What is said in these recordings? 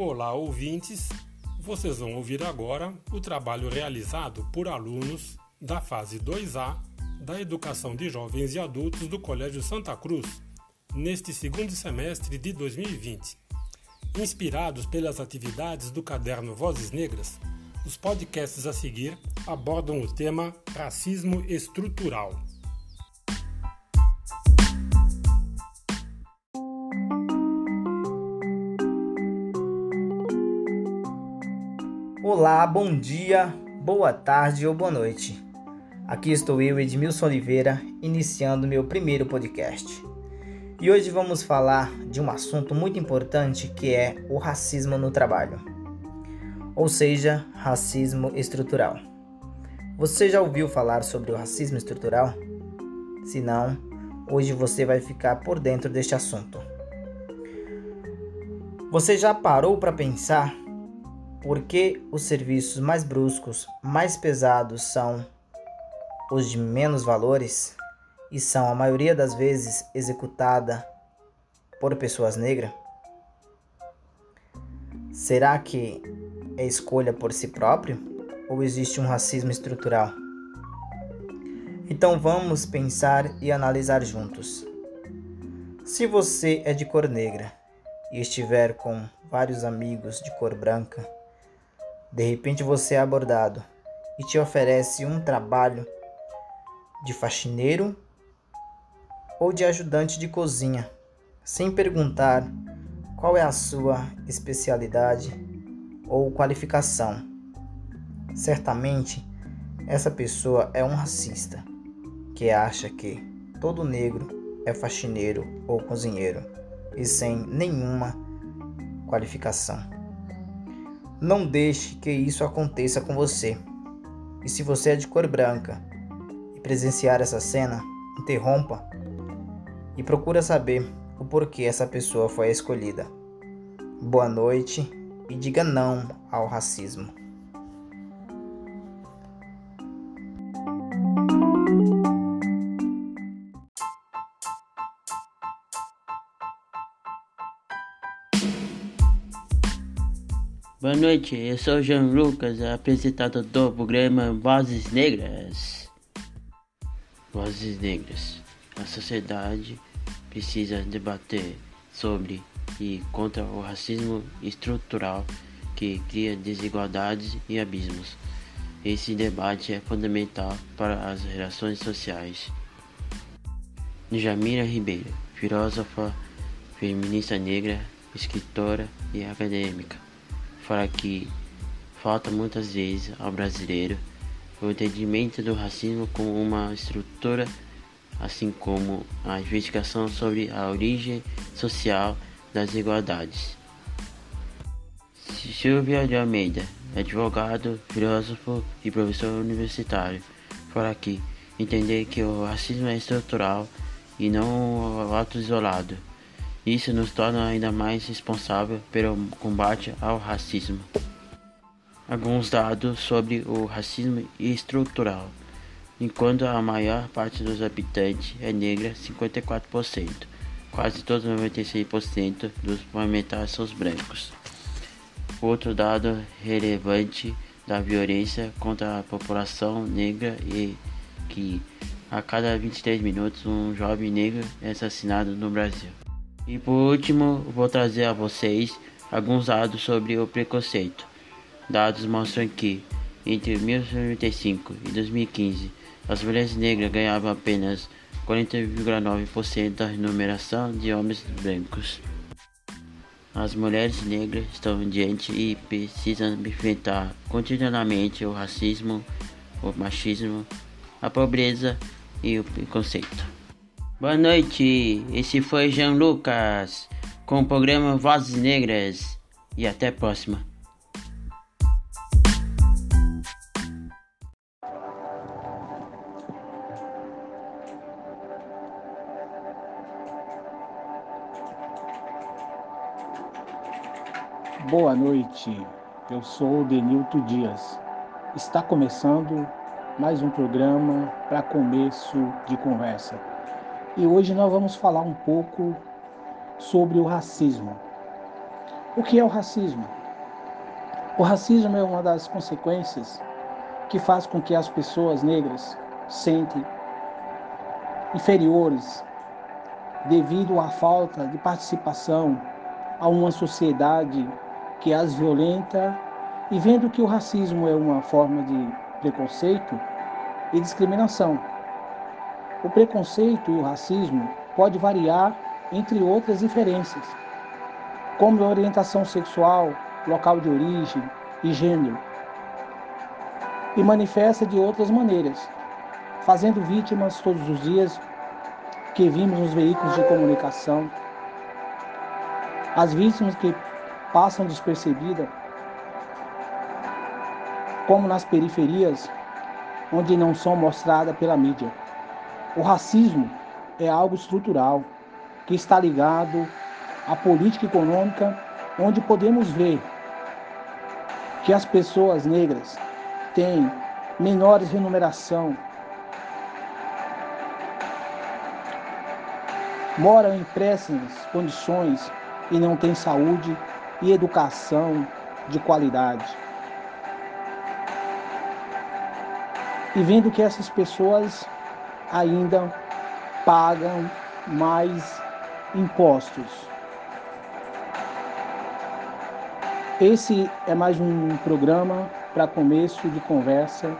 Olá, ouvintes! Vocês vão ouvir agora o trabalho realizado por alunos da fase 2A da Educação de Jovens e Adultos do Colégio Santa Cruz, neste segundo semestre de 2020. Inspirados pelas atividades do caderno Vozes Negras, os podcasts a seguir abordam o tema racismo estrutural. Olá, bom dia, boa tarde ou boa noite. Aqui estou eu, Edmilson Oliveira, iniciando meu primeiro podcast. E hoje vamos falar de um assunto muito importante que é o racismo no trabalho. Ou seja, racismo estrutural. Você já ouviu falar sobre o racismo estrutural? Se não, hoje você vai ficar por dentro deste assunto. Você já parou para pensar por que os serviços mais bruscos, mais pesados são os de menos valores e são a maioria das vezes executada por pessoas negras? Será que é escolha por si próprio ou existe um racismo estrutural? Então vamos pensar e analisar juntos. Se você é de cor negra e estiver com vários amigos de cor branca, de repente você é abordado e te oferece um trabalho de faxineiro ou de ajudante de cozinha, sem perguntar qual é a sua especialidade ou qualificação. Certamente, essa pessoa é um racista que acha que todo negro é faxineiro ou cozinheiro e sem nenhuma qualificação. Não deixe que isso aconteça com você. E se você é de cor branca e presenciar essa cena, interrompa e procura saber o porquê essa pessoa foi escolhida. Boa noite e diga não ao racismo. Boa noite, eu sou João Lucas, apresentador do programa Vozes Negras. Vozes Negras. A sociedade precisa debater sobre e contra o racismo estrutural que cria desigualdades e abismos. Esse debate é fundamental para as relações sociais. Jamira Ribeiro, filósofa, feminista negra, escritora e acadêmica fora que falta muitas vezes ao brasileiro o entendimento do racismo como uma estrutura, assim como a investigação sobre a origem social das desigualdades. Silvia de Almeida, advogado, filósofo e professor universitário, fora que entender que o racismo é estrutural e não um ato isolado isso nos torna ainda mais responsável pelo combate ao racismo. Alguns dados sobre o racismo estrutural. Enquanto a maior parte dos habitantes é negra, 54%, quase todos 96% dos parlamentares são brancos. Outro dado relevante da violência contra a população negra é que a cada 23 minutos um jovem negro é assassinado no Brasil. E por último, vou trazer a vocês alguns dados sobre o preconceito. Dados mostram que entre 1995 e 2015, as mulheres negras ganhavam apenas 40,9% da remuneração de homens brancos. As mulheres negras estão diante e precisam enfrentar continuamente o racismo, o machismo, a pobreza e o preconceito. Boa noite, esse foi Jean Lucas com o programa Vozes Negras e até a próxima. Boa noite, eu sou Denilton Dias. Está começando mais um programa para começo de conversa e hoje nós vamos falar um pouco sobre o racismo. O que é o racismo? O racismo é uma das consequências que faz com que as pessoas negras sentem inferiores devido à falta de participação a uma sociedade que as violenta e vendo que o racismo é uma forma de preconceito e discriminação. O preconceito e o racismo pode variar entre outras diferenças, como orientação sexual, local de origem e gênero, e manifesta de outras maneiras, fazendo vítimas todos os dias que vimos nos veículos de comunicação, as vítimas que passam despercebidas, como nas periferias, onde não são mostradas pela mídia. O racismo é algo estrutural que está ligado à política econômica, onde podemos ver que as pessoas negras têm menores remuneração, moram em péssimas condições e não têm saúde e educação de qualidade. E vendo que essas pessoas ainda pagam mais impostos. Esse é mais um programa para começo de conversa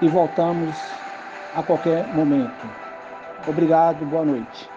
e voltamos a qualquer momento. Obrigado, boa noite.